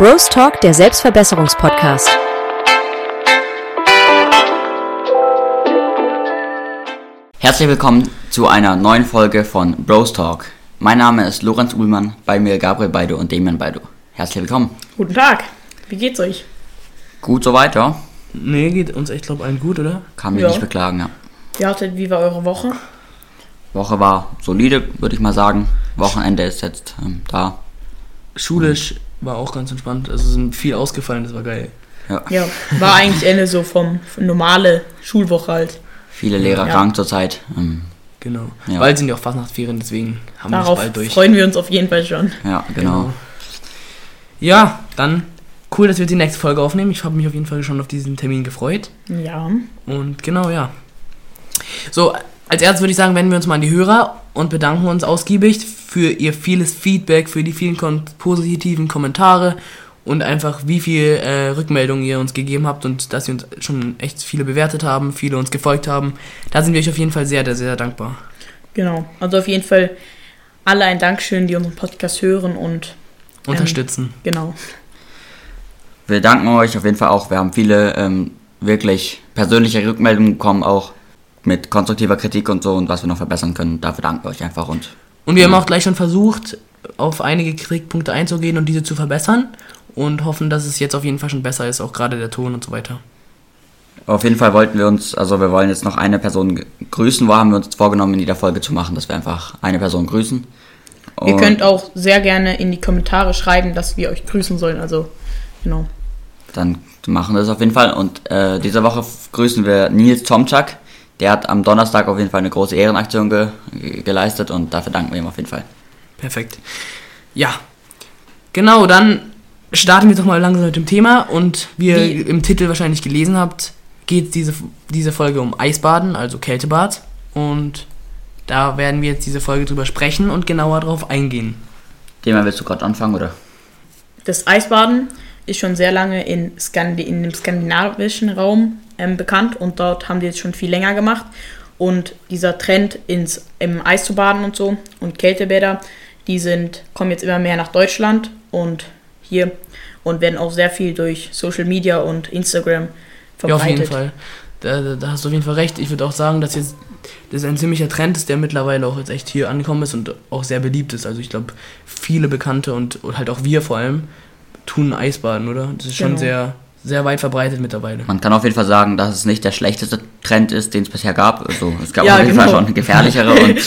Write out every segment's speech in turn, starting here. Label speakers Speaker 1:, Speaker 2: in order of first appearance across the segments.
Speaker 1: Bros Talk, der Selbstverbesserungspodcast.
Speaker 2: Herzlich willkommen zu einer neuen Folge von Bros Talk. Mein Name ist Lorenz Uhlmann, bei mir Gabriel Beido und Damian Beido. Herzlich willkommen.
Speaker 3: Guten Tag. Wie geht's euch?
Speaker 2: Gut soweit, ja?
Speaker 4: Nee, geht uns echt, glaube ich, allen gut, oder?
Speaker 2: Kann mich
Speaker 3: Ja.
Speaker 2: nicht beklagen, ja.
Speaker 3: Wie, hattet, wie war eure Woche?
Speaker 2: Woche war solide, würde ich mal sagen. Wochenende ist jetzt ähm, da.
Speaker 4: Schulisch war auch ganz entspannt. Also sind viel ausgefallen, das war geil.
Speaker 2: Ja.
Speaker 3: Ja, war eigentlich Ende so vom von normale Schulwoche halt.
Speaker 2: Viele Lehrer
Speaker 3: Ja.
Speaker 2: krank zurzeit. Ähm,
Speaker 4: Genau.
Speaker 2: Ja.
Speaker 4: Bald sind ja auch Fastnachtsferien, deswegen haben wir es
Speaker 3: Darauf
Speaker 4: bald durch.
Speaker 3: freuen wir uns auf jeden Fall schon.
Speaker 2: ja, genau.
Speaker 4: Ja, dann cool, dass wir die nächste Folge aufnehmen. Ich habe mich auf jeden Fall schon auf diesen Termin gefreut.
Speaker 3: Ja.
Speaker 4: Und genau, ja. So, als erstes würde ich sagen, wenden wir uns mal an die Hörer und bedanken uns ausgiebig für ihr vieles Feedback, für die vielen kon positiven Kommentare und einfach wie viel äh, Rückmeldungen ihr uns gegeben habt und dass ihr uns schon echt viele bewertet haben, viele uns gefolgt haben. Da sind wir euch auf jeden Fall sehr, sehr, sehr dankbar.
Speaker 3: Genau. Also auf jeden Fall alle ein Dankeschön, die unseren Podcast hören und
Speaker 4: Unterstützen.
Speaker 3: genau.
Speaker 2: Wir danken euch auf jeden Fall auch. Wir haben viele ähm, wirklich persönliche Rückmeldungen bekommen, auch mit konstruktiver Kritik und so und was wir noch verbessern können. Dafür danken wir euch einfach und
Speaker 4: Und wir haben auch gleich schon versucht, auf einige Kritikpunkte einzugehen und diese zu verbessern und hoffen, dass es jetzt auf jeden Fall schon besser ist, auch gerade der Ton und so weiter.
Speaker 2: Auf jeden Fall wollten wir uns, also wir wollen jetzt noch eine Person grüßen, wo haben wir uns vorgenommen, in jeder Folge zu machen, dass wir einfach eine Person grüßen.
Speaker 3: Ihr
Speaker 2: Und
Speaker 3: könnt auch sehr gerne in die Kommentare schreiben, dass wir euch grüßen sollen. Also, genau.
Speaker 2: Dann machen wir das auf jeden Fall. Und äh, diese Woche grüßen wir Nils Tomczak. Der hat am Donnerstag auf jeden Fall eine große Ehrenaktion ge ge- geleistet und dafür danken wir ihm auf jeden Fall.
Speaker 4: Perfekt. Ja. Genau, dann starten wir doch mal langsam mit dem Thema und wie ihr
Speaker 3: Wie-
Speaker 4: im Titel wahrscheinlich gelesen habt, geht diese, diese Folge um Eisbaden, also Kältebad und da werden wir jetzt diese Folge drüber sprechen und genauer drauf eingehen.
Speaker 2: Thema willst du gerade anfangen, oder?
Speaker 3: Das Eisbaden ist schon sehr lange in, Skandi in dem skandinavischen Raum ähm, bekannt und dort haben die jetzt schon viel länger gemacht. Und dieser Trend ins im Eis zu baden und so und Kältebäder, die sind, kommen jetzt immer mehr nach Deutschland und hier und werden auch sehr viel durch Social Media und Instagram
Speaker 4: Ja, auf
Speaker 3: verbreitet.
Speaker 4: jeden Fall. Da, da, hast du auf jeden Fall recht. Ich würde auch sagen, dass jetzt das ein ziemlicher Trend ist, der mittlerweile auch jetzt echt hier angekommen ist und auch sehr beliebt ist. Also ich glaube, viele Bekannte und, und halt auch wir vor allem tun Eisbaden, oder? Das ist schon
Speaker 3: Genau.
Speaker 4: sehr, sehr weit verbreitet mittlerweile.
Speaker 2: Man kann auf jeden Fall sagen, dass es nicht der schlechteste Trend ist, den es bisher gab. Also es gab
Speaker 3: Ja,
Speaker 2: auf jeden Fall
Speaker 3: genau.
Speaker 2: schon gefährlichere und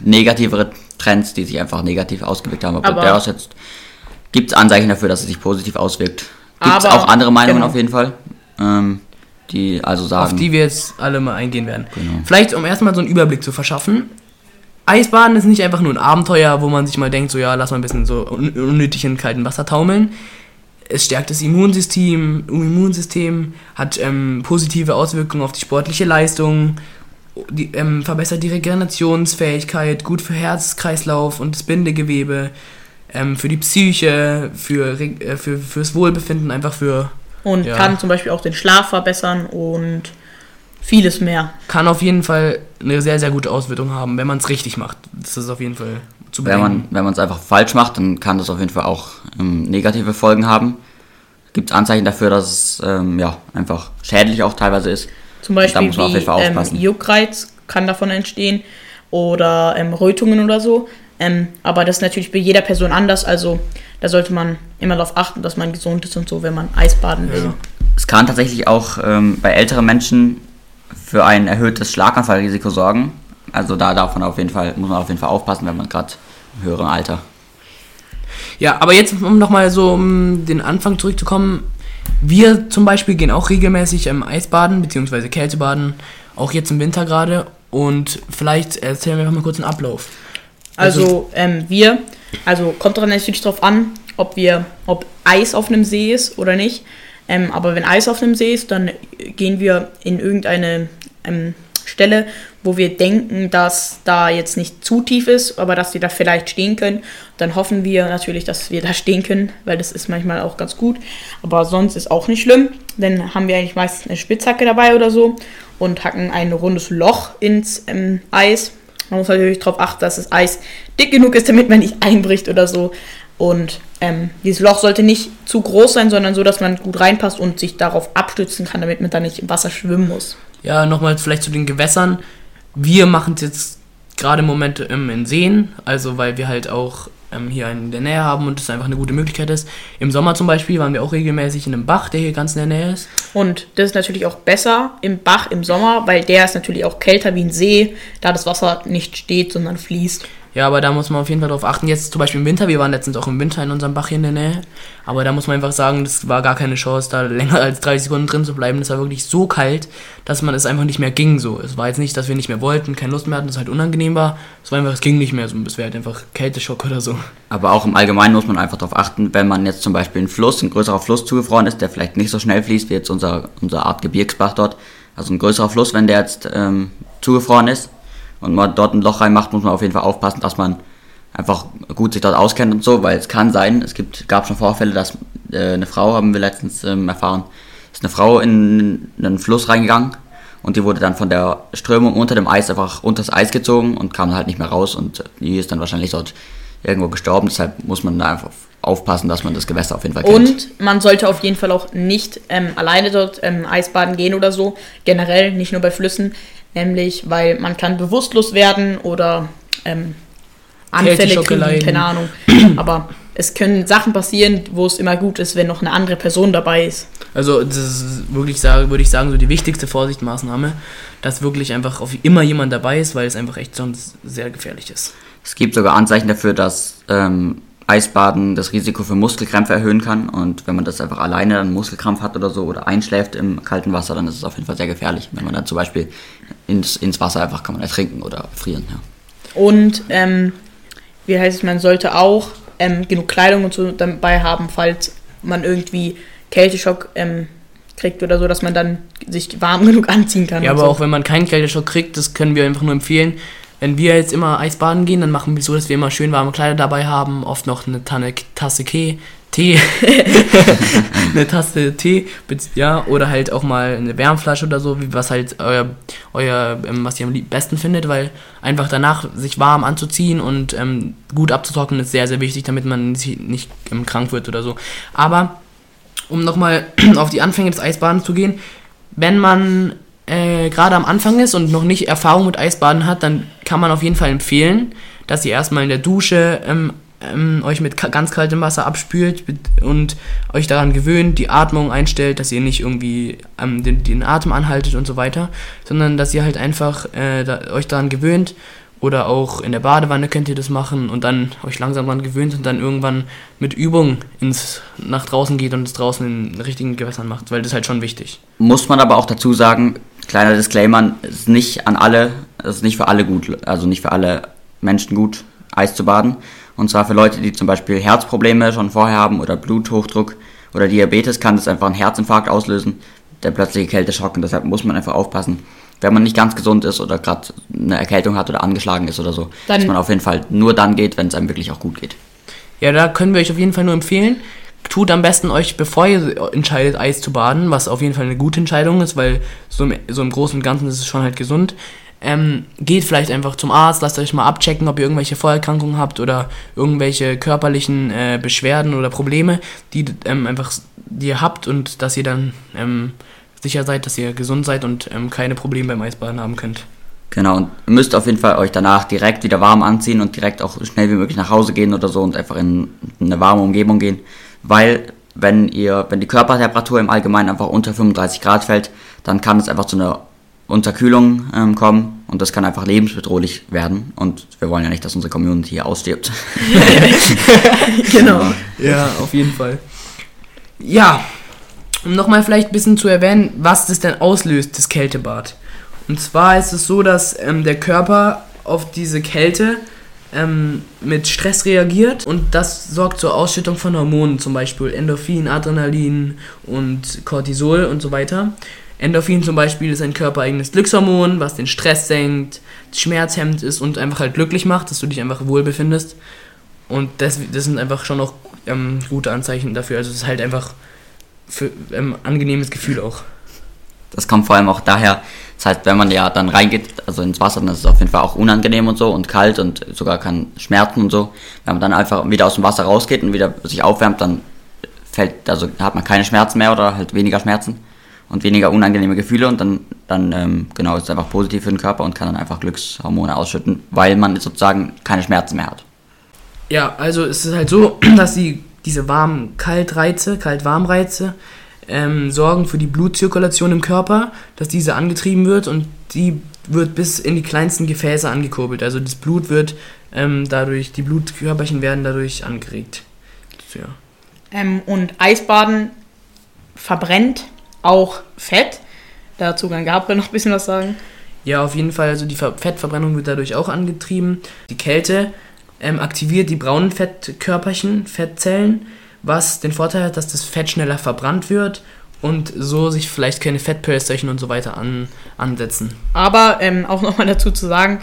Speaker 2: negativere Trends, die sich einfach negativ ausgewirkt haben. Aber,
Speaker 3: Aber-
Speaker 2: daraus jetzt gibt es Anzeichen dafür, dass es sich positiv auswirkt. Gibt es auch andere Meinungen
Speaker 3: genau.
Speaker 2: auf jeden Fall, ähm, die also sagen,
Speaker 4: auf die wir jetzt alle mal eingehen werden.
Speaker 2: Genau.
Speaker 4: Vielleicht, um erstmal so einen Überblick zu verschaffen. Eisbaden ist nicht einfach nur ein Abenteuer, wo man sich mal denkt, so ja, lass mal ein bisschen so un unnötig in kaltem Wasser taumeln. Es stärkt das Immunsystem, Immunsystem hat ähm, positive Auswirkungen auf die sportliche Leistung, die, ähm, verbessert die Regenerationsfähigkeit, gut für Herz, Kreislauf und das Bindegewebe, ähm, für die Psyche, für, äh, für fürs Wohlbefinden, einfach für
Speaker 3: Und
Speaker 4: Ja.
Speaker 3: kann zum Beispiel auch den Schlaf verbessern und vieles mehr.
Speaker 4: kann auf jeden Fall eine sehr, sehr gute Auswirkung haben, wenn man es richtig macht. Das ist auf jeden Fall zu
Speaker 2: wenn man
Speaker 4: bedenken.
Speaker 2: wenn man es einfach falsch macht, dann kann das auf jeden Fall auch ähm, negative Folgen haben. Gibt es Anzeichen dafür, dass es ähm, ja einfach schädlich auch teilweise ist.
Speaker 3: Zum
Speaker 2: Da
Speaker 3: Beispiel
Speaker 2: muss man auf
Speaker 3: wie
Speaker 2: jeden Fall
Speaker 3: ähm,
Speaker 2: aufpassen.
Speaker 3: Juckreiz kann davon entstehen oder ähm, Rötungen oder so. Ähm, aber das ist natürlich bei jeder Person anders. Also da sollte man immer darauf achten, dass man gesund ist und so, wenn man Eisbaden will.
Speaker 4: Ja.
Speaker 2: Es kann tatsächlich auch ähm, bei älteren Menschen für ein erhöhtes Schlaganfallrisiko sorgen. Also da darf man auf jeden Fall, muss man auf jeden Fall aufpassen, wenn man gerade höheren Alter.
Speaker 4: Ja, aber jetzt, um nochmal so um den Anfang zurückzukommen. Wir zum Beispiel gehen auch regelmäßig im Eisbaden, beziehungsweise Kältebaden, auch jetzt im Winter gerade. Und vielleicht erzählen wir noch mal kurz einen Ablauf.
Speaker 3: Also ähm, wir, also kommt daran natürlich drauf an, ob wir, ob Eis auf einem See ist oder nicht. Ähm, aber wenn Eis auf einem See ist, dann gehen wir in irgendeine ähm, Stelle, wo wir denken, dass da jetzt nicht zu tief ist, aber dass wir da vielleicht stehen können. Dann hoffen wir natürlich, dass wir da stehen können, weil das ist manchmal auch ganz gut. Aber sonst ist auch nicht schlimm. Dann haben wir eigentlich meistens eine Spitzhacke dabei oder so und hacken ein rundes Loch ins ähm, Eis. Man muss natürlich darauf achten, dass das Eis dick genug ist, damit man nicht einbricht oder so. Und ähm, dieses Loch sollte nicht zu groß sein, sondern so, dass man gut reinpasst und sich darauf abstützen kann, damit man dann nicht im Wasser schwimmen muss.
Speaker 4: Ja, nochmal vielleicht zu den Gewässern. Wir machen es jetzt gerade im Moment ähm, in Seen, also weil wir halt auch ähm, hier in der Nähe haben und es einfach eine gute Möglichkeit ist. Im Sommer zum Beispiel waren wir auch regelmäßig in einem Bach, der hier ganz in der Nähe ist.
Speaker 3: Und das ist natürlich auch besser im Bach im Sommer, weil der ist natürlich auch kälter wie ein See, da das Wasser nicht steht, sondern fließt.
Speaker 4: Ja, aber da muss man auf jeden Fall drauf achten. Jetzt zum Beispiel im Winter, wir waren letztens auch im Winter in unserem Bach hier in der Nähe. Aber da muss man einfach sagen, das war gar keine Chance, da länger als 30 Sekunden drin zu bleiben. Das war wirklich so kalt, dass man es einfach nicht mehr ging so. Es war jetzt nicht, dass wir nicht mehr wollten, keine Lust mehr hatten, es halt unangenehm war. Es war einfach, es ging nicht mehr so. Es wäre halt einfach Kälteschock oder so.
Speaker 2: Aber auch im Allgemeinen muss man einfach darauf achten, wenn man jetzt zum Beispiel ein Fluss, ein größerer Fluss zugefroren ist, der vielleicht nicht so schnell fließt wie jetzt unser, unser Art Gebirgsbach dort. Also ein größerer Fluss, wenn der jetzt ähm, zugefroren ist und man dort ein Loch reinmacht, muss man auf jeden Fall aufpassen, dass man einfach gut sich dort auskennt und so, weil es kann sein, es gibt, gab schon Vorfälle, dass äh, eine Frau, haben wir letztens ähm, erfahren, ist eine Frau in einen Fluss reingegangen und die wurde dann von der Strömung unter dem Eis einfach unter das Eis gezogen und kam halt nicht mehr raus und die ist dann wahrscheinlich dort irgendwo gestorben, deshalb muss man da einfach aufpassen, dass man das Gewässer auf jeden Fall kennt.
Speaker 3: Und man sollte auf jeden Fall auch nicht ähm, alleine dort ähm, Eisbaden gehen oder so, generell, nicht nur bei Flüssen, nämlich weil man kann bewusstlos werden oder ähm, Anfälle kriegen,
Speaker 4: leiden.
Speaker 3: keine Ahnung. Aber es können Sachen passieren, wo es immer gut ist, wenn noch eine andere Person dabei ist.
Speaker 4: Also das ist wirklich sagen, würde ich sagen, so die wichtigste Vorsichtsmaßnahme, dass wirklich einfach auf immer jemand dabei ist, weil es einfach echt sonst sehr gefährlich ist.
Speaker 2: Es gibt sogar Anzeichen dafür, dass ähm, Eisbaden das Risiko für Muskelkrämpfe erhöhen kann. Und wenn man das einfach alleine dann Muskelkrampf hat oder so oder einschläft im kalten Wasser, dann ist es auf jeden Fall sehr gefährlich. Wenn man dann zum Beispiel ins, ins Wasser einfach kann man ertrinken oder frieren. Ja.
Speaker 3: Und ähm, wie heißt es, man sollte auch ähm, genug Kleidung und so dabei haben, falls man irgendwie Kälteschock ähm, kriegt oder so, dass man dann sich warm genug anziehen kann.
Speaker 4: Ja, aber
Speaker 3: so.
Speaker 4: auch wenn man keinen Kälteschock kriegt, das können wir einfach nur empfehlen. Wenn wir jetzt immer Eisbaden gehen, dann machen wir so, dass wir immer schön warme Kleider dabei haben, oft noch eine Tanne, Tasse Tee, Tee, eine Tasse Tee, ja, oder halt auch mal eine Wärmflasche oder so, was halt euer, euer ähm, was ihr am besten findet, weil einfach danach sich warm anzuziehen und ähm, gut abzutrocknen ist sehr, sehr wichtig, damit man nicht ähm, krank wird oder so. Aber um nochmal auf die Anfänge des Eisbadens zu gehen, wenn man äh, gerade am Anfang ist und noch nicht Erfahrung mit Eisbaden hat, dann kann man auf jeden Fall empfehlen, dass ihr erstmal in der Dusche ähm, ähm, euch mit ganz kaltem Wasser abspült und euch daran gewöhnt, die Atmung einstellt, dass ihr nicht irgendwie ähm, den, den Atem anhaltet und so weiter, sondern dass ihr halt einfach äh, da, euch daran gewöhnt oder auch in der Badewanne könnt ihr das machen und dann euch langsam daran gewöhnt und dann irgendwann mit Übung ins, nach draußen geht und es draußen in richtigen Gewässern macht, weil das ist halt schon wichtig.
Speaker 2: Muss man aber auch dazu sagen, kleiner Disclaimer, es ist nicht an alle, es ist nicht für alle gut, also nicht für alle Menschen gut, Eis zu baden. Und zwar für Leute, die zum Beispiel Herzprobleme schon vorher haben oder Bluthochdruck oder Diabetes, kann das einfach einen Herzinfarkt auslösen, der plötzliche Kälteschock. Und deshalb muss man einfach aufpassen, wenn man nicht ganz gesund ist oder gerade eine Erkältung hat oder angeschlagen ist oder so,
Speaker 3: Dann-
Speaker 2: dass man auf jeden Fall nur dann geht, wenn es einem wirklich auch gut geht.
Speaker 4: Ja, da können wir euch auf jeden Fall nur empfehlen. Tut am besten euch, bevor ihr entscheidet, Eis zu baden, was auf jeden Fall eine gute Entscheidung ist, weil so im, so im Großen und Ganzen ist es schon halt gesund. Ähm, geht vielleicht einfach zum Arzt, lasst euch mal abchecken, ob ihr irgendwelche Vorerkrankungen habt oder irgendwelche körperlichen äh, Beschwerden oder Probleme, die ähm, einfach die ihr habt und dass ihr dann ähm, sicher seid, dass ihr gesund seid und ähm, keine Probleme beim Eisbaden haben könnt.
Speaker 2: Genau, und ihr müsst auf jeden Fall euch danach direkt wieder warm anziehen und direkt auch schnell wie möglich nach Hause gehen oder so und einfach in eine warme Umgebung gehen, weil wenn ihr, wenn die Körpertemperatur im Allgemeinen einfach unter 35 Grad fällt, dann kann es einfach zu einer Unterkühlung ähm, kommen und das kann einfach lebensbedrohlich werden und wir wollen ja nicht, dass unsere Community hier ausstirbt.
Speaker 3: genau.
Speaker 4: Ja, auf jeden Fall. Ja, um nochmal vielleicht ein bisschen zu erwähnen, was das denn auslöst, das Kältebad. Und zwar ist es so, dass ähm, der Körper auf diese Kälte ähm, mit Stress reagiert und das sorgt zur Ausschüttung von Hormonen, zum Beispiel Endorphin, Adrenalin und Cortisol und so weiter. Endorphin zum Beispiel ist ein körpereigenes Glückshormon, was den Stress senkt, schmerzhemmend ist und einfach halt glücklich macht, dass du dich einfach wohl befindest. Und das, das sind einfach schon auch ähm, gute Anzeichen dafür. Also es ist halt einfach für ähm, angenehmes Gefühl auch.
Speaker 2: Das kommt vor allem auch daher, das heißt, wenn man ja dann reingeht, also ins Wasser, dann ist es auf jeden Fall auch unangenehm und so und kalt und sogar kann schmerzen und so. Wenn man dann einfach wieder aus dem Wasser rausgeht und wieder sich aufwärmt, dann fällt, also hat man keine Schmerzen mehr oder halt weniger Schmerzen und weniger unangenehme Gefühle und dann, dann ähm, genau ist es einfach positiv für den Körper und kann dann einfach Glückshormone ausschütten, weil man sozusagen keine Schmerzen mehr hat.
Speaker 4: Ja, also es ist halt so, dass die, diese warm-kalt-Reize, kalt-warm-Reize ähm, sorgen für die Blutzirkulation im Körper, dass diese angetrieben wird und die wird bis in die kleinsten Gefäße angekurbelt. Also das Blut wird ähm, dadurch, die Blutkörperchen werden dadurch angeregt. Ja.
Speaker 3: Ähm, und Eisbaden verbrennt auch Fett. Dazu kann Gabriel noch ein bisschen was sagen.
Speaker 4: Ja, auf jeden Fall. Also die Ver Fettverbrennung wird dadurch auch angetrieben. Die Kälte ähm, aktiviert die braunen Fettkörperchen, Fettzellen, was den Vorteil hat, dass das Fett schneller verbrannt wird und so sich vielleicht keine Fettpölsterchen und so weiter an, ansetzen.
Speaker 3: Aber ähm, auch nochmal dazu zu sagen,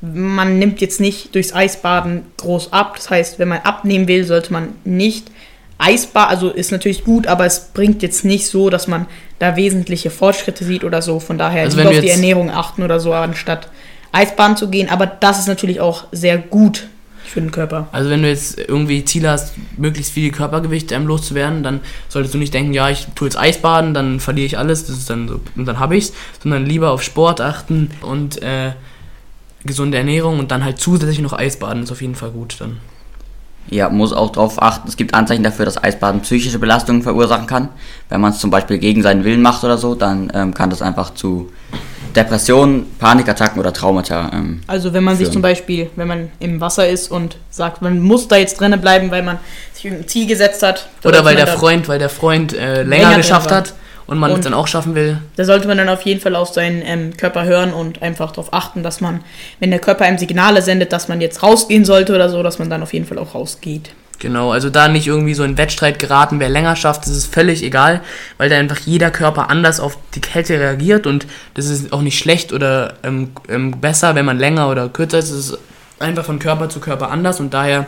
Speaker 3: man nimmt jetzt nicht durchs Eisbaden groß ab. Das heißt, wenn man abnehmen will, sollte man nicht Eisbaden, also ist natürlich gut, aber es bringt jetzt nicht so, dass man da wesentliche Fortschritte sieht oder so. Von daher
Speaker 4: Also
Speaker 3: lieber auf die Ernährung achten oder so, anstatt Eisbaden zu gehen. Aber das ist natürlich auch sehr gut für den Körper.
Speaker 4: Also wenn du jetzt irgendwie Ziel hast, möglichst viel Körpergewicht ähm, loszuwerden, dann solltest du nicht denken, ja, ich tue jetzt Eisbaden, dann verliere ich alles, das ist dann so, und dann habe ich's, sondern lieber auf Sport achten und äh, gesunde Ernährung und dann halt zusätzlich noch Eisbaden ist auf jeden Fall gut dann.
Speaker 2: Ja, muss auch darauf achten, es gibt Anzeichen dafür, dass Eisbaden psychische Belastungen verursachen kann. Wenn man es zum Beispiel gegen seinen Willen macht oder so, dann ähm, kann das einfach zu Depressionen, Panikattacken oder Traumata. Ähm,
Speaker 3: Also wenn man sich
Speaker 2: Führen.
Speaker 3: zum Beispiel, wenn man im Wasser ist und sagt, man muss da jetzt drinnen bleiben, weil man sich irgendein Ziel gesetzt hat.
Speaker 4: Oder weil der Freund, weil der Freund äh, länger,
Speaker 3: Länger
Speaker 4: geschafft hat und man es dann auch schaffen will.
Speaker 3: Da sollte man dann auf jeden Fall auf seinen ähm, Körper hören und einfach darauf achten, dass man, wenn der Körper einem Signale sendet, dass man jetzt rausgehen sollte oder so, dass man dann auf jeden Fall auch rausgeht.
Speaker 4: Genau, also da nicht irgendwie so in Wettstreit geraten, wer länger schafft, das ist völlig egal, weil da einfach jeder Körper anders auf die Kälte reagiert und das ist auch nicht schlecht oder ähm, ähm, besser, wenn man länger oder kürzer ist. Es ist einfach von Körper zu Körper anders und daher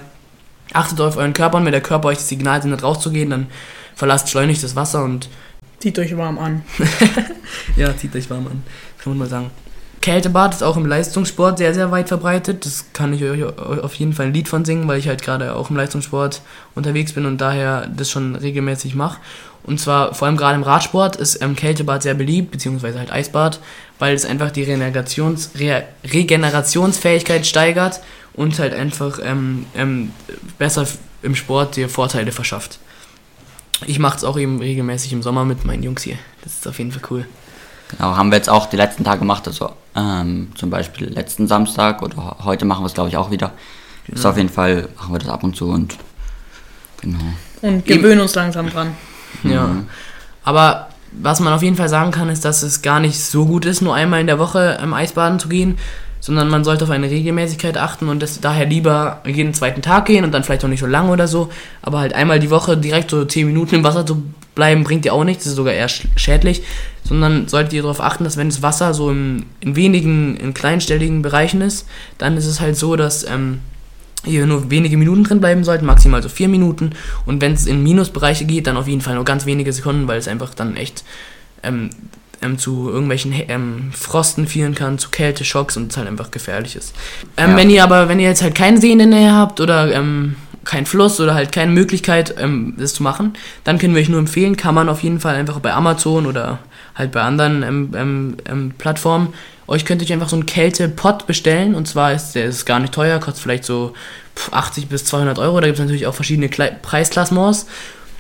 Speaker 4: achtet auf euren Körper und wenn der Körper euch das Signal sendet, rauszugehen, dann verlasst schleunigst das Wasser und
Speaker 3: Zieht euch warm an.
Speaker 4: ja, zieht euch warm an, kann man mal sagen. Kältebad ist auch im Leistungssport sehr, sehr weit verbreitet. Das kann ich euch auf jeden Fall ein Lied von singen, weil ich halt gerade auch im Leistungssport unterwegs bin und daher das schon regelmäßig mache. Und zwar vor allem gerade im Radsport ist ähm, Kältebad sehr beliebt, beziehungsweise halt Eisbad, weil es einfach die Regenerations Re Regenerationsfähigkeit steigert und halt einfach ähm, ähm, besser im Sport dir Vorteile verschafft. Ich mache es auch eben regelmäßig im Sommer mit meinen Jungs hier. Das ist auf jeden Fall cool.
Speaker 2: Genau, haben wir jetzt auch die letzten Tage gemacht, also ähm, zum Beispiel letzten Samstag oder heute machen wir es glaube ich auch wieder. Ist auf jeden Fall, machen wir das ab und zu und genau.
Speaker 3: Und gewöhnen uns langsam dran.
Speaker 4: Ja. Aber was man auf jeden Fall sagen kann, ist, dass es gar nicht so gut ist, nur einmal in der Woche im Eisbaden zu gehen, sondern man sollte auf eine Regelmäßigkeit achten und das daher lieber jeden zweiten Tag gehen und dann vielleicht auch nicht so lange oder so, aber halt einmal die Woche direkt so 10 Minuten im Wasser zu bleiben, bringt dir auch nichts, das ist sogar eher sch- schädlich, sondern solltet ihr darauf achten, dass wenn das Wasser so in, in wenigen, in kleinstelligen Bereichen ist, dann ist es halt so, dass ähm, hier nur wenige Minuten drin bleiben sollten, maximal so vier Minuten. Und wenn es in Minusbereiche geht, dann auf jeden Fall nur ganz wenige Sekunden, weil es einfach dann echt ähm, ähm, zu irgendwelchen ähm, Frosten führen kann, zu Kälte, Schocks und es halt einfach gefährlich ist. Ähm,
Speaker 2: Ja.
Speaker 4: Wenn ihr aber, wenn ihr jetzt halt keinen See in der Nähe habt oder ähm, kein Fluss oder halt keine Möglichkeit, ähm, das zu machen, dann können wir euch nur empfehlen, kann man auf jeden Fall einfach bei Amazon oder halt bei anderen ähm, ähm, ähm, Plattformen euch könnt ihr einfach so einen Kälte-Pot bestellen und zwar ist der ist gar nicht teuer, kostet vielleicht so pf, 80 bis 200 Euro. Da gibt es natürlich auch verschiedene Klei Preisklassements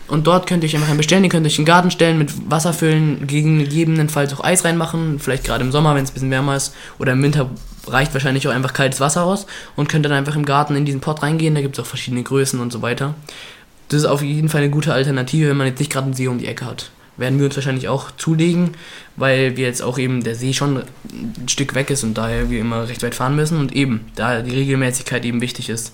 Speaker 4: und dort könnt ihr euch einfach einen bestellen. Ihr könnt euch in den Garten stellen, mit Wasser füllen, gegebenenfalls auch Eis reinmachen, vielleicht gerade im Sommer, wenn es ein bisschen wärmer ist oder im Winter reicht wahrscheinlich auch einfach kaltes Wasser aus und könnt dann einfach im Garten in diesen Pot reingehen. Da gibt es auch verschiedene Größen und so weiter. Das ist auf jeden Fall eine gute Alternative, wenn man jetzt nicht gerade einen See um die Ecke hat. Werden wir uns wahrscheinlich auch zulegen, weil wir jetzt auch eben der See schon ein Stück weg ist und daher wir immer recht weit fahren müssen und eben, da die Regelmäßigkeit eben wichtig ist,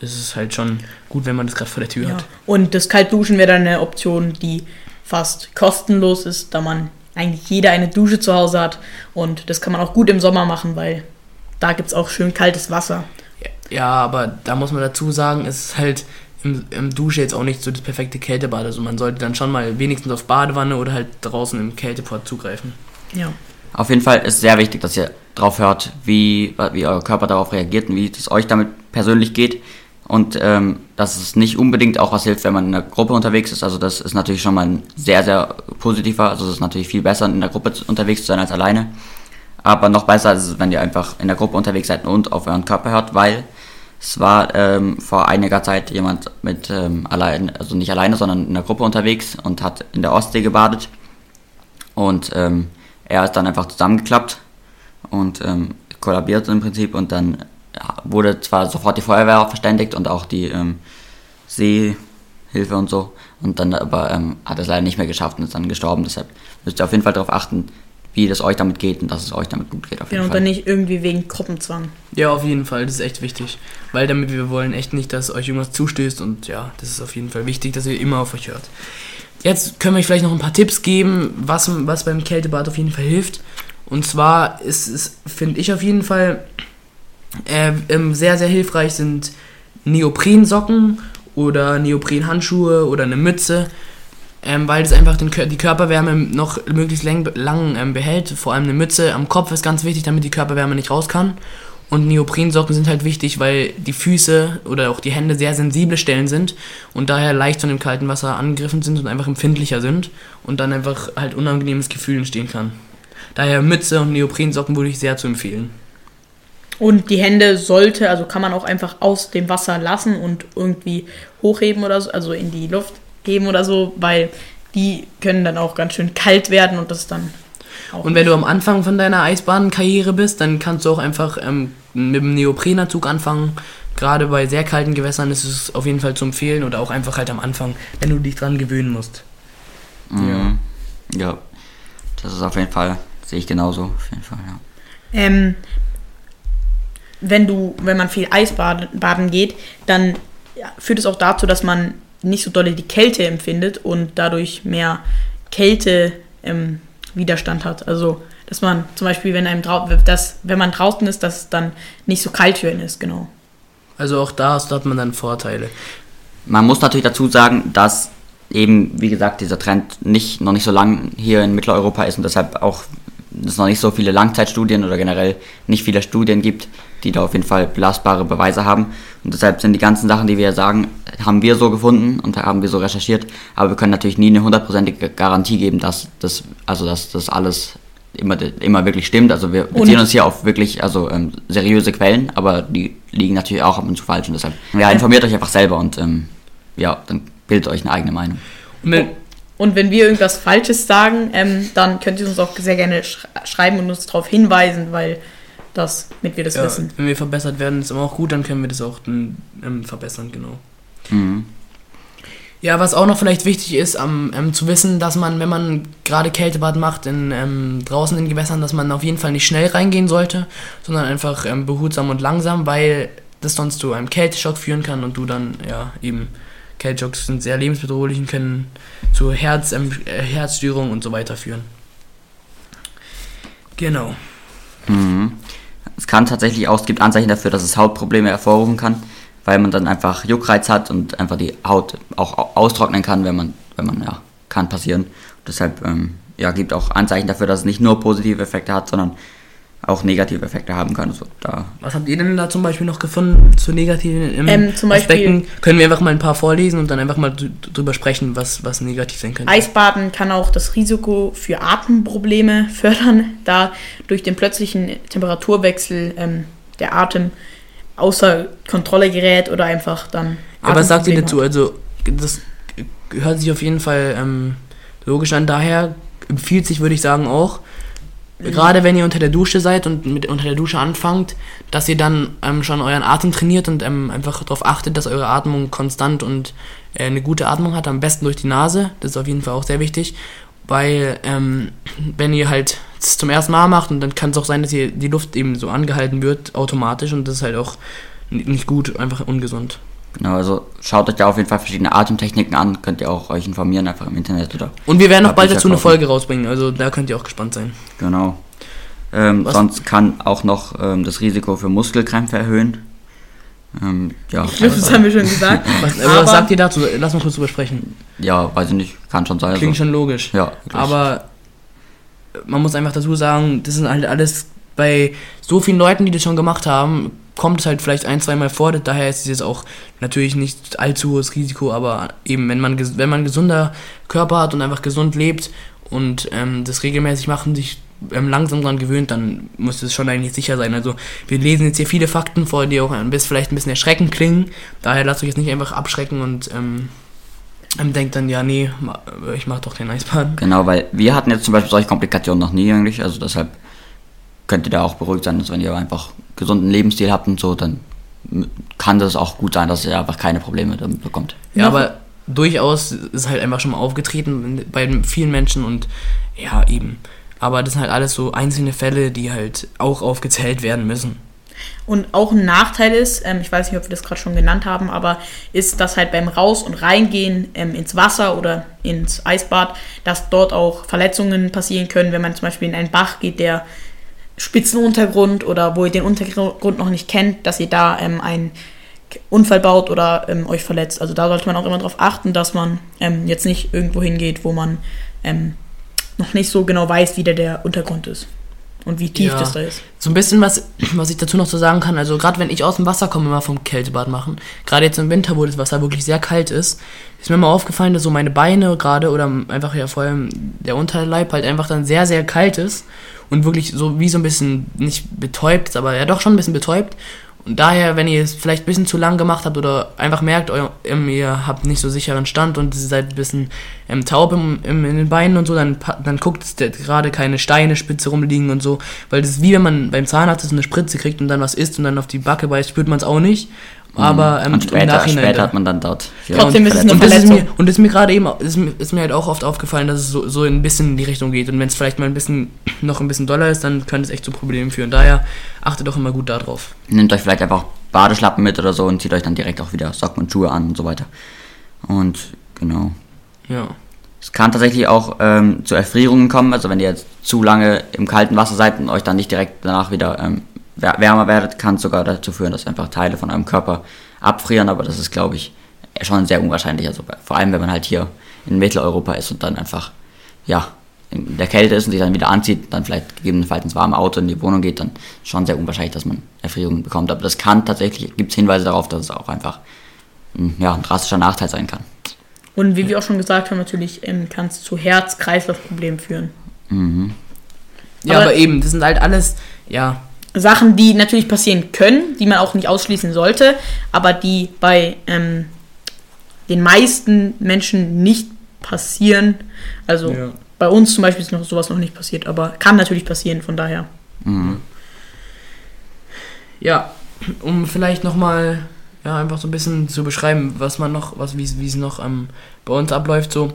Speaker 4: ist es halt schon gut, wenn man das gerade vor der Tür
Speaker 3: Ja.
Speaker 4: hat.
Speaker 3: Und das Kaltduschen wäre dann eine Option, die fast kostenlos ist, da man eigentlich jeder eine Dusche zu Hause hat. Und das kann man auch gut im Sommer machen, weil da gibt es auch schön kaltes Wasser.
Speaker 4: Ja, aber da muss man dazu sagen, es ist halt im, im Dusche jetzt auch nicht so das perfekte Kältebad. Also man sollte dann schon mal wenigstens auf Badewanne oder halt draußen im Kälteport zugreifen.
Speaker 3: Ja.
Speaker 2: Auf jeden Fall ist sehr wichtig, dass ihr drauf hört, wie, wie euer Körper darauf reagiert und wie es euch damit persönlich geht. Und ähm, dass es nicht unbedingt auch was hilft, wenn man in einer Gruppe unterwegs ist. Also das ist natürlich schon mal ein sehr, sehr positiver. Also es ist natürlich viel besser, in der Gruppe unterwegs zu sein als alleine. Aber noch besser ist es, wenn ihr einfach in der Gruppe unterwegs seid und auf euren Körper hört, weil es war ähm, vor einiger Zeit jemand mit ähm, allein, also nicht alleine, sondern in der Gruppe unterwegs und hat in der Ostsee gebadet. Und ähm, er ist dann einfach zusammengeklappt und ähm, kollabiert im Prinzip und dann wurde zwar sofort die Feuerwehr verständigt und auch die ähm, Seehilfe und so und dann aber ähm, hat es leider nicht mehr geschafft und ist dann gestorben. Deshalb müsst ihr auf jeden Fall darauf achten, wie es euch damit geht und dass es euch damit gut geht. Auf jeden
Speaker 3: Genau, und
Speaker 2: Fall.
Speaker 3: dann nicht irgendwie wegen Gruppenzwang.
Speaker 4: Ja, auf jeden Fall, das ist echt wichtig. Weil damit wir wollen echt nicht, dass euch irgendwas zustößt und ja, das ist auf jeden Fall wichtig, dass ihr immer auf euch hört. Jetzt können wir euch vielleicht noch ein paar Tipps geben, was, was beim Kältebad auf jeden Fall hilft. Und zwar ist es, finde ich auf jeden Fall, ähm, sehr, sehr hilfreich sind Neoprensocken oder Neoprenhandschuhe oder eine Mütze, ähm, weil das einfach den, die Körperwärme noch möglichst lang, lang ähm, behält. Vor allem eine Mütze am Kopf ist ganz wichtig, damit die Körperwärme nicht raus kann. Und Neoprensocken sind halt wichtig, weil die Füße oder auch die Hände sehr sensible Stellen sind und daher leicht von dem kalten Wasser angegriffen sind und einfach empfindlicher sind und dann einfach halt unangenehmes Gefühl entstehen kann. Daher Mütze und Neoprensocken würde ich sehr zu empfehlen.
Speaker 3: Und die Hände sollte, also kann man auch einfach aus dem Wasser lassen und irgendwie hochheben oder so, also in die Luft heben oder so, weil die können dann auch ganz schön kalt werden und das dann auch.
Speaker 4: Und wenn du am Anfang von deiner Eisbahnkarriere bist, dann kannst du auch einfach ähm, mit dem Neoprenanzug anfangen. Gerade bei sehr kalten Gewässern ist es auf jeden Fall zu empfehlen oder auch einfach halt am Anfang, wenn du dich dran gewöhnen musst.
Speaker 2: Mhm. Ja, das ist auf jeden Fall, sehe ich genauso, auf jeden Fall, ja.
Speaker 3: Ähm, wenn du, wenn man viel Eisbaden baden geht, dann führt es auch dazu, dass man nicht so dolle die Kälte empfindet und dadurch mehr Kälte ähm, Widerstand hat. Also dass man zum Beispiel, wenn einem dass, wenn man draußen ist, dass es dann nicht so kalt für ihn ist, genau.
Speaker 4: Also auch da da hat man dann Vorteile.
Speaker 2: Man muss natürlich dazu sagen, dass eben, wie gesagt, dieser Trend nicht, noch nicht so lang hier in Mitteleuropa ist und deshalb auch es noch nicht so viele Langzeitstudien oder generell nicht viele Studien gibt, die da auf jeden Fall belastbare Beweise haben. Und deshalb sind die ganzen Sachen, die wir sagen, haben wir so gefunden und haben wir so recherchiert. Aber wir können natürlich nie eine hundertprozentige Garantie geben, dass das, also dass das alles immer, immer wirklich stimmt. Also wir beziehen
Speaker 3: Und-
Speaker 2: uns hier auf wirklich also ähm, seriöse Quellen, aber die liegen natürlich auch ab und zu falsch. Und deshalb, ja, informiert euch einfach selber und ähm, ja, dann bildet euch eine eigene Meinung.
Speaker 4: Und wenn,
Speaker 3: Und wenn wir irgendwas Falsches sagen, ähm, dann könnt ihr uns auch sehr gerne sch schreiben und uns darauf hinweisen, weil das, damit wir das
Speaker 4: ja,
Speaker 3: wissen.
Speaker 4: wenn wir verbessert werden, ist immer auch gut, dann können wir das auch dann, ähm, verbessern, genau.
Speaker 2: Mhm.
Speaker 4: Ja, was auch noch vielleicht wichtig ist, ähm, ähm, zu wissen, dass man, wenn man gerade Kältebad macht, in, ähm, draußen in Gewässern, dass man auf jeden Fall nicht schnell reingehen sollte, sondern einfach ähm, behutsam und langsam, weil das sonst zu einem Kälteschock führen kann und du dann, ja, eben, Kälteschocks sind sehr lebensbedrohlich und können zu Herz, äh, Herzstörungen und so weiter führen. Genau.
Speaker 2: Mhm. Es kann tatsächlich auch, es gibt Anzeichen dafür, dass es Hautprobleme hervorrufen kann, weil man dann einfach Juckreiz hat und einfach die Haut auch au- austrocknen kann, wenn man, wenn man, ja, kann passieren. deshalb, ähm, ja, gibt auch Anzeichen dafür, dass es nicht nur positive Effekte hat, sondern auch negative Effekte haben kann. Also da
Speaker 4: Was habt ihr denn da zum Beispiel noch gefunden zu negativen ähm,
Speaker 3: Ähm, zum Beispiel-
Speaker 4: Aspekten? Können wir einfach mal ein paar vorlesen und dann einfach mal drü- drüber sprechen, was, was negativ sein könnte?
Speaker 3: Eisbaden kann auch das Risiko für Atemprobleme fördern, da durch den plötzlichen Temperaturwechsel ähm, der Atem außer Kontrolle gerät oder einfach dann.
Speaker 4: Ja, was sagt ihr dazu?
Speaker 3: hat.
Speaker 4: Also, das hört sich auf jeden Fall ähm, logisch an. Daher empfiehlt sich, würde ich sagen, auch, gerade wenn ihr unter der Dusche seid und mit unter der Dusche anfangt, dass ihr dann ähm, schon euren Atem trainiert und ähm, einfach darauf achtet, dass eure Atmung konstant und äh, eine gute Atmung hat, am besten durch die Nase. Das ist auf jeden Fall auch sehr wichtig, weil ähm, wenn ihr halt es zum ersten Mal macht und dann kann es auch sein, dass ihr die Luft eben so angehalten wird automatisch und das ist halt auch nicht gut, einfach ungesund.
Speaker 2: Genau, also schaut euch da auf jeden Fall verschiedene Atemtechniken an, könnt ihr auch euch informieren, einfach im Internet oder.
Speaker 4: Und wir werden auch
Speaker 2: Hab
Speaker 4: bald
Speaker 2: ich
Speaker 4: dazu eine
Speaker 2: kaufen.
Speaker 4: Folge rausbringen, also da könnt ihr auch gespannt sein.
Speaker 2: Genau. Ähm, sonst kann auch noch ähm, das Risiko für Muskelkrämpfe erhöhen. Ähm, ja,
Speaker 3: Das haben wir schon gesagt.
Speaker 4: Was, was sagt ihr dazu? Lass mal kurz drüber sprechen.
Speaker 2: ja, weiß ich nicht, kann schon sein.
Speaker 4: Klingt
Speaker 2: also,
Speaker 4: schon logisch.
Speaker 2: Ja, wirklich.
Speaker 4: Aber man muss einfach dazu sagen, das sind halt alles bei so vielen Leuten, die das schon gemacht haben, kommt es halt vielleicht ein, zweimal vor. Daher ist es jetzt auch natürlich nicht allzu hohes Risiko, aber eben, wenn man, wenn man gesunder Körper hat und einfach gesund lebt und ähm, das regelmäßig machen, sich ähm, langsam daran gewöhnt, dann muss es schon eigentlich sicher sein. Also wir lesen jetzt hier viele Fakten vor, die auch ein bisschen, vielleicht ein bisschen erschreckend klingen. Daher lasst euch jetzt nicht einfach abschrecken und ähm, ähm, denkt dann, ja, nee, ich mach doch den Eisbahn.
Speaker 2: Genau, weil wir hatten jetzt zum Beispiel solche Komplikationen noch nie eigentlich, also deshalb könnt ihr da auch beruhigt sein, dass wenn ihr einfach gesunden Lebensstil habt und so, dann kann das auch gut sein, dass ihr einfach keine Probleme damit bekommt.
Speaker 4: Ja, aber durchaus ist halt einfach schon mal aufgetreten bei vielen Menschen und ja, eben. Aber das sind halt alles so einzelne Fälle, die halt auch aufgezählt werden müssen.
Speaker 3: Und auch ein Nachteil ist, ähm, ich weiß nicht, ob wir das gerade schon genannt haben, aber ist, dass halt beim Raus- und Reingehen ähm, ins Wasser oder ins Eisbad, dass dort auch Verletzungen passieren können, wenn man zum Beispiel in einen Bach geht, der spitzen Untergrund oder wo ihr den Untergrund noch nicht kennt, dass ihr da ähm, einen Unfall baut oder ähm, euch verletzt. Also da sollte man auch immer darauf achten, dass man ähm, jetzt nicht irgendwo hingeht, wo man ähm, noch nicht so genau weiß, wie der, der Untergrund ist und wie tief ja. das da ist.
Speaker 4: So ein bisschen was, was ich dazu noch so sagen kann, also gerade wenn ich aus dem Wasser komme, immer vom Kältebad machen, gerade jetzt im Winter, wo das Wasser wirklich sehr kalt ist, ist mir mal aufgefallen, dass so meine Beine gerade oder einfach ja vor allem der Unterleib halt einfach dann sehr, sehr kalt ist und wirklich so wie so ein bisschen, nicht betäubt, aber ja doch schon ein bisschen betäubt und daher, wenn ihr es vielleicht ein bisschen zu lang gemacht habt oder einfach merkt, ähm, ihr habt nicht so sicheren Stand und seid ein bisschen ähm, taub im, im, in den Beinen und so, dann, dann guckt, dass gerade keine Steine spitze rumliegen und so. Weil das ist wie wenn man beim Zahnarzt eine Spritze kriegt und dann was isst und dann auf die Backe beißt, spürt man es auch nicht. Aber
Speaker 2: ähm, und später, im Nachhinein, später hat man dann dort.
Speaker 3: Ja, Trotzdem ist es eine
Speaker 4: und das ist mir Und ist mir gerade eben, ist, ist, mir halt auch oft aufgefallen, dass es so, so ein bisschen in die Richtung geht. Und wenn es vielleicht mal ein bisschen, noch ein bisschen doller ist, dann könnte es echt zu Problemen führen. Daher achtet doch immer gut darauf.
Speaker 2: Nehmt euch vielleicht einfach Badeschlappen mit oder so und zieht euch dann direkt auch wieder Socken und Schuhe an und so weiter. Und genau.
Speaker 4: Ja.
Speaker 2: Es kann tatsächlich auch ähm, zu Erfrierungen kommen, also wenn ihr jetzt zu lange im kalten Wasser seid und euch dann nicht direkt danach wieder ähm, wärmer werdet, kann es sogar dazu führen, dass einfach Teile von eurem Körper abfrieren, aber das ist, glaube ich, schon sehr unwahrscheinlich. Also vor allem, wenn man halt hier in Mitteleuropa ist und dann einfach, ja, in der Kälte ist und sich dann wieder anzieht, dann vielleicht gegebenenfalls ins warme Auto in die Wohnung geht, dann schon sehr unwahrscheinlich, dass man Erfrierungen bekommt. Aber das kann tatsächlich, gibt es Hinweise darauf, dass es auch einfach ein, ja, ein drastischer Nachteil sein kann.
Speaker 3: Und wie wir auch schon gesagt haben, natürlich ähm, kann es zu Herz-Kreislauf-Problemen führen.
Speaker 2: Mhm.
Speaker 4: Ja, aber, aber eben, das sind halt alles, ja,
Speaker 3: Sachen, die natürlich passieren können, die man auch nicht ausschließen sollte, aber die bei ähm, den meisten Menschen nicht passieren. Also ja. bei uns zum Beispiel ist noch sowas noch nicht passiert, aber kann natürlich passieren, von daher.
Speaker 2: Mhm.
Speaker 4: Ja, um vielleicht nochmal ja, einfach so ein bisschen zu beschreiben, was man noch, was, wie es noch ähm, bei uns abläuft, so.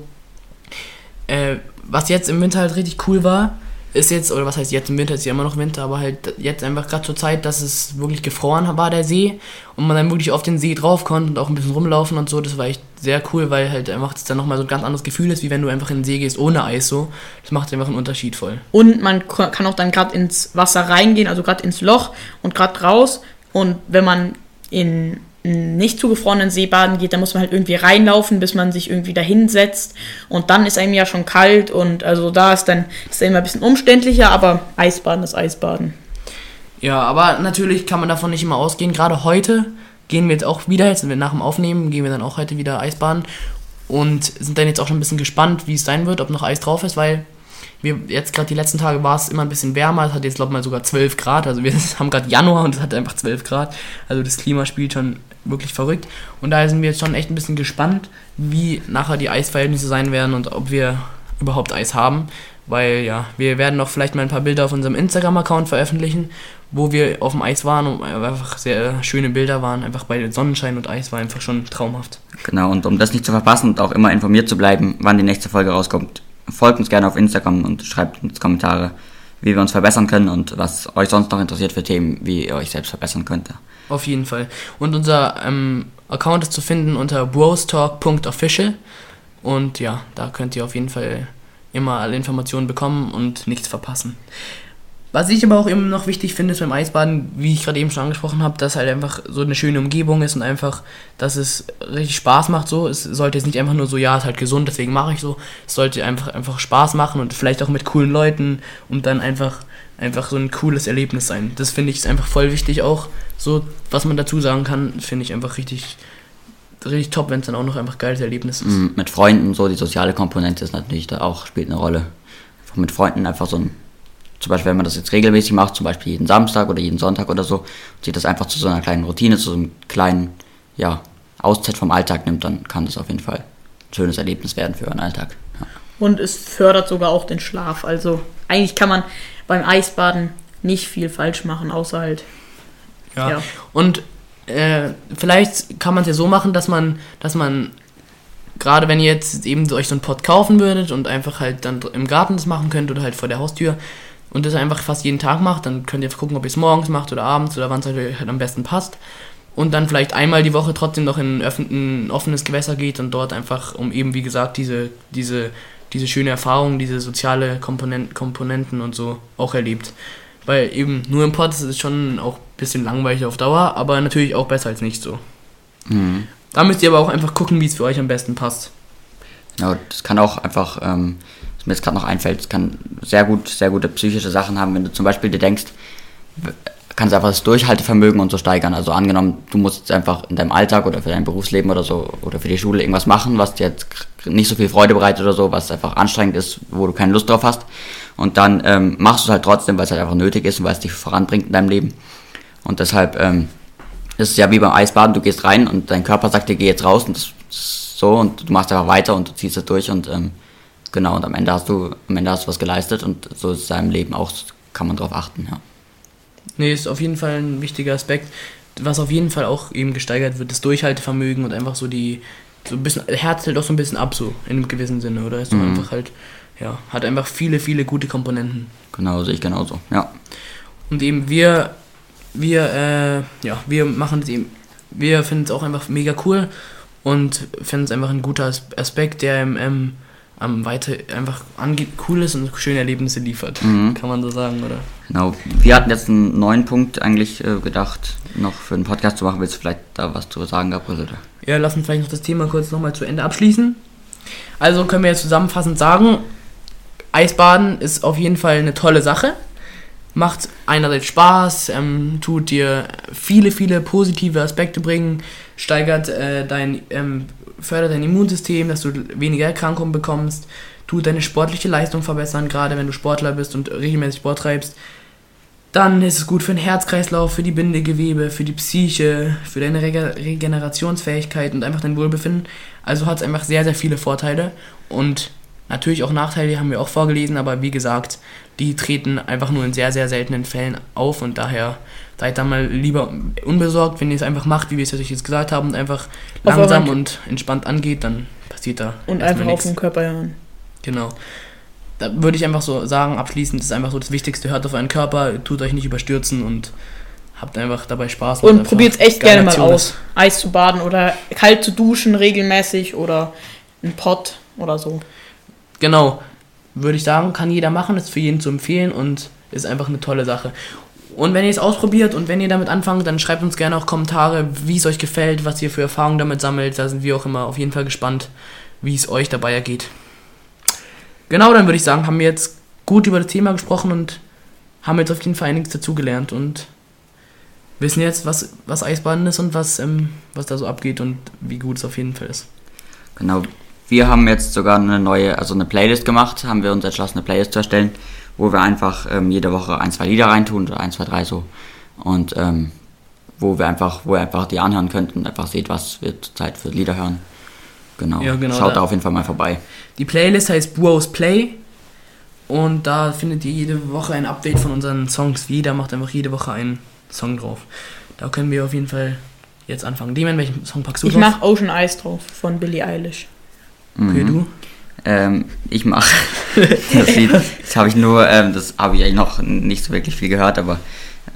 Speaker 4: Äh, was jetzt im Winter halt richtig cool war, ist jetzt, oder was heißt jetzt im Winter, ist ja immer noch Winter, aber halt jetzt einfach gerade zur Zeit, dass es wirklich gefroren war, der See, und man dann wirklich auf den See drauf konnte und auch ein bisschen rumlaufen und so, das war echt sehr cool, weil halt einfach das dann nochmal so ein ganz anderes Gefühl ist, wie wenn du einfach in den See gehst ohne Eis so. Das macht einfach einen Unterschied voll.
Speaker 3: Und man kann auch dann gerade ins Wasser reingehen, also gerade ins Loch und gerade raus, und wenn man in nicht zugefrorenen Seebaden geht, da muss man halt irgendwie reinlaufen, bis man sich irgendwie dahin setzt. Und dann ist einem ja schon kalt und also da ist dann ist immer ein bisschen umständlicher, aber Eisbaden ist Eisbaden.
Speaker 4: Ja, aber natürlich kann man davon nicht immer ausgehen. Gerade heute gehen wir jetzt auch wieder, jetzt sind wir nach dem Aufnehmen, gehen wir dann auch heute wieder Eisbaden und sind dann jetzt auch schon ein bisschen gespannt, wie es sein wird, ob noch Eis drauf ist, weil wir jetzt gerade die letzten Tage war es immer ein bisschen wärmer. Es hat jetzt, glaube ich, mal sogar 12 Grad. Also wir haben gerade Januar und es hat einfach 12 Grad. Also das Klima spielt schon wirklich verrückt. Und daher sind wir jetzt schon echt ein bisschen gespannt, wie nachher die Eisverhältnisse sein werden und ob wir überhaupt Eis haben. Weil ja, wir werden noch vielleicht mal ein paar Bilder auf unserem Instagram-Account veröffentlichen, wo wir auf dem Eis waren und einfach sehr schöne Bilder waren. Einfach bei Sonnenschein und Eis war einfach schon traumhaft.
Speaker 2: Genau, und um das nicht zu verpassen und auch immer informiert zu bleiben, wann die nächste Folge rauskommt, folgt uns gerne auf Instagram und schreibt uns Kommentare, wie wir uns verbessern können und was euch sonst noch interessiert für Themen, wie ihr euch selbst verbessern könnt.
Speaker 4: Auf jeden Fall. Und unser ähm, Account ist zu finden unter brostalk.official und ja, da könnt ihr auf jeden Fall immer alle Informationen bekommen und nichts verpassen. Was ich aber auch immer noch wichtig finde ist beim Eisbaden, wie ich gerade eben schon angesprochen habe, dass halt einfach so eine schöne Umgebung ist und einfach, dass es richtig Spaß macht so. Es sollte jetzt nicht einfach nur so, ja, ist halt gesund, deswegen mache ich so. Es sollte einfach, einfach Spaß machen und vielleicht auch mit coolen Leuten und dann einfach, einfach so ein cooles Erlebnis sein. Das finde ich ist einfach voll wichtig auch. So, was man dazu sagen kann, finde ich einfach richtig, richtig top, wenn es dann auch noch einfach geiles Erlebnis ist.
Speaker 2: Mhm, Mit Freunden, so die soziale Komponente ist natürlich da auch, spielt eine Rolle. Einfach mit Freunden einfach so ein, zum Beispiel wenn man das jetzt regelmäßig macht, zum Beispiel jeden Samstag oder jeden Sonntag oder so, und sich das einfach zu so einer kleinen Routine, zu so einem kleinen, ja, Auszeit vom Alltag nimmt, dann kann das auf jeden Fall ein schönes Erlebnis werden für euren Alltag. Ja.
Speaker 3: Und es fördert sogar auch den Schlaf. Also eigentlich kann man beim Eisbaden nicht viel falsch machen, außer halt.
Speaker 4: Ja.
Speaker 3: Ja.
Speaker 4: Und äh, vielleicht kann man es ja so machen, dass man, dass man, gerade wenn ihr jetzt eben euch so einen Pot kaufen würdet und einfach halt dann im Garten das machen könnt oder halt vor der Haustür und das einfach fast jeden Tag macht, dann könnt ihr gucken, ob ihr es morgens macht oder abends oder wann es euch halt am besten passt. Und dann vielleicht einmal die Woche trotzdem noch in ein offenes Gewässer geht und dort einfach, um eben wie gesagt, diese, diese, diese schöne Erfahrung, diese soziale Komponent, Komponenten und so auch erlebt. Weil eben nur im Pod ist es schon auch ein bisschen langweilig auf Dauer, aber natürlich auch besser als nicht so.
Speaker 2: Mhm.
Speaker 4: Da müsst ihr aber auch einfach gucken, wie es für euch am besten passt.
Speaker 2: Ja, das kann auch einfach, ähm, was mir jetzt gerade noch einfällt, es kann sehr gut, sehr gute psychische Sachen haben, wenn du zum Beispiel dir denkst, kannst einfach das Durchhaltevermögen und so steigern. Also angenommen, du musst einfach in deinem Alltag oder für dein Berufsleben oder so oder für die Schule irgendwas machen, was dir jetzt nicht so viel Freude bereitet oder so, was einfach anstrengend ist, wo du keine Lust drauf hast. Und dann ähm, machst du es halt trotzdem, weil es halt einfach nötig ist und weil es dich voranbringt in deinem Leben. Und deshalb ähm, ist es ja wie beim Eisbaden, du gehst rein und dein Körper sagt dir, geh jetzt raus und das ist so und du machst einfach weiter und du ziehst es durch und ähm, genau, und am Ende hast du, am Ende hast du was geleistet und so ist es im Leben auch, kann man drauf achten, ja.
Speaker 4: Nee, ist auf jeden Fall ein wichtiger Aspekt. Was auf jeden Fall auch eben gesteigert wird, das Durchhaltevermögen und einfach so die, so ein bisschen, Herz hält auch so ein bisschen ab, so in einem gewissen Sinne, oder? Ist
Speaker 2: Mhm.
Speaker 4: einfach halt, ja, hat einfach viele, viele gute Komponenten.
Speaker 2: Genau, sehe ich genauso, ja.
Speaker 4: Und eben wir, wir, äh, ja, wir machen es eben, wir finden es auch einfach mega cool und finden es einfach ein guter As- Aspekt, der im, ähm, am weiter einfach angeht, cool ist und schöne Erlebnisse liefert.
Speaker 2: Mhm.
Speaker 4: Kann man so sagen, oder?
Speaker 2: Genau, wir hatten jetzt einen neuen Punkt eigentlich äh, gedacht, noch für den Podcast zu machen. Willst du vielleicht da was zu sagen, Gabriel? Oder?
Speaker 4: Ja, lass uns vielleicht noch das Thema kurz nochmal zu Ende abschließen. Also können wir jetzt zusammenfassend sagen, Eisbaden ist auf jeden Fall eine tolle Sache. Macht einerseits Spaß, ähm, tut dir viele, viele positive Aspekte bringen, steigert äh, dein, ähm, fördert dein Immunsystem, dass du weniger Erkrankungen bekommst, tut deine sportliche Leistung verbessern, gerade wenn du Sportler bist und regelmäßig Sport treibst. Dann ist es gut für den Herzkreislauf, für die Bindegewebe, für die Psyche, für deine Rege Regenerationsfähigkeit und einfach dein Wohlbefinden. Also hat es einfach sehr, sehr viele Vorteile. Und natürlich auch Nachteile, die haben wir auch vorgelesen, aber wie gesagt, die treten einfach nur in sehr, sehr seltenen Fällen auf und daher seid da mal lieber unbesorgt, wenn ihr es einfach macht, wie wir es euch jetzt gesagt haben und einfach
Speaker 3: Auf
Speaker 4: langsam und entspannt angeht, dann passiert da
Speaker 3: Und einfach auf
Speaker 4: nichts.
Speaker 3: den Körper hören.
Speaker 4: Genau. Da würde ich einfach so sagen, abschließend ist einfach so das Wichtigste. Hört auf euren Körper, tut euch nicht überstürzen und habt einfach dabei Spaß.
Speaker 3: Und probiert es echt gerne mal aus. Eis zu baden oder kalt zu duschen regelmäßig oder ein Pott oder so.
Speaker 4: Genau. Würde ich sagen, kann jeder machen, ist für jeden zu empfehlen und ist einfach eine tolle Sache. Und wenn ihr es ausprobiert und wenn ihr damit anfangt, dann schreibt uns gerne auch Kommentare, wie es euch gefällt, was ihr für Erfahrungen damit sammelt. Da sind wir auch immer auf jeden Fall gespannt, wie es euch dabei ergeht. Genau, dann würde ich sagen, haben wir jetzt gut über das Thema gesprochen und haben jetzt auf jeden Fall einiges dazugelernt und wissen jetzt, was, was Eisbaden ist und was, ähm, was da so abgeht und wie gut es auf jeden Fall ist.
Speaker 2: Genau. Wir haben jetzt sogar eine neue, also eine Playlist gemacht, haben wir uns entschlossen, eine Playlist zu erstellen, wo wir einfach ähm, jede Woche ein, zwei Lieder reintun, oder ein, zwei, drei so. Und ähm, wo wir einfach, wo ihr einfach die anhören könnt und einfach seht, was wir zurzeit für Lieder hören. Genau.
Speaker 4: Ja, genau,
Speaker 2: Schaut
Speaker 4: da-
Speaker 2: auf jeden Fall mal vorbei.
Speaker 4: Die Playlist heißt Buos Play und da findet ihr jede Woche ein Update von unseren Songs. Jeder macht einfach jede Woche einen Song drauf. Da können wir auf jeden Fall jetzt anfangen. Demon, welchen Song packst du
Speaker 3: Ich
Speaker 4: drauf?
Speaker 3: mache Ocean Eyes drauf von Billie Eilish.
Speaker 4: Okay,
Speaker 2: Mhm.
Speaker 4: du?
Speaker 2: Ähm, ich mache das Lied, das habe ich nur, ähm, das habe ich eigentlich noch nicht so wirklich viel gehört, aber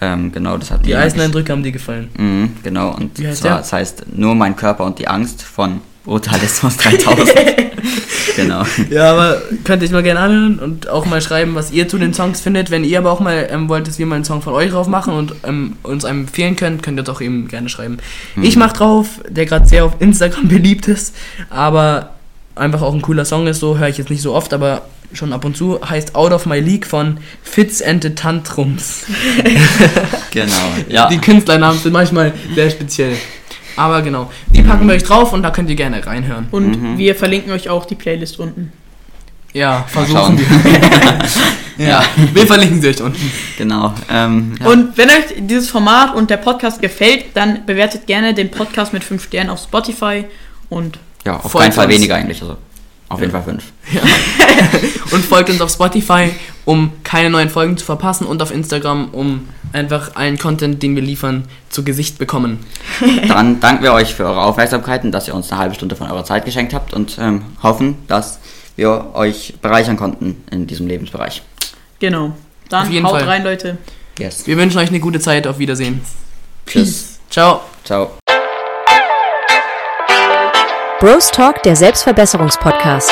Speaker 2: ähm, genau, das hat
Speaker 4: Die
Speaker 2: mir eigentlich-
Speaker 4: Eiseneindrücke haben dir gefallen.
Speaker 2: Mhm, genau, und
Speaker 4: Wie heißt
Speaker 2: zwar, das heißt Nur mein Körper und die Angst von Brutalismus 3000. genau.
Speaker 4: Ja, aber könnt ihr euch mal gerne anhören und auch mal schreiben, was ihr zu den Songs findet. Wenn ihr aber auch mal ähm, wollt, dass wir mal einen Song von euch drauf machen und ähm, uns einem empfehlen könnt, könnt ihr doch eben gerne schreiben. Ich mach drauf, der gerade sehr auf Instagram beliebt ist, aber einfach auch ein cooler Song ist, so höre ich jetzt nicht so oft, aber schon ab und zu, heißt Out of My League von Fits and the Tantrums.
Speaker 2: Genau. Ja.
Speaker 4: Die Künstlernamen sind manchmal sehr speziell. Aber genau, die packen wir euch drauf und da könnt ihr gerne reinhören.
Speaker 3: Und wir verlinken euch auch die Playlist unten.
Speaker 4: Ja, versuchen wir. ja, wir verlinken sie euch unten.
Speaker 2: Genau. Ähm, ja.
Speaker 3: Und wenn euch dieses Format und der Podcast gefällt, dann bewertet gerne den Podcast mit 5 Sternen auf Spotify und
Speaker 2: ja, auf
Speaker 4: folgt
Speaker 2: keinen Fall
Speaker 4: uns.
Speaker 2: weniger eigentlich. Also auf jeden Fall fünf.
Speaker 4: Und folgt uns auf Spotify, um keine neuen Folgen zu verpassen und auf Instagram, um einfach allen Content, den wir liefern, zu Gesicht bekommen.
Speaker 2: Dann danken wir euch für eure Aufmerksamkeit und dass ihr uns eine halbe Stunde von eurer Zeit geschenkt habt und ähm, hoffen, dass wir euch bereichern konnten in diesem Lebensbereich.
Speaker 3: genau. Dann
Speaker 4: Auf jeden
Speaker 3: haut
Speaker 4: Fall.
Speaker 3: rein, Leute.
Speaker 2: Yes.
Speaker 4: Wir wünschen euch eine gute Zeit. Auf Wiedersehen.
Speaker 2: Tschüss.
Speaker 4: Ciao.
Speaker 2: Ciao.
Speaker 1: Bros Talk, der Selbstverbesserungspodcast.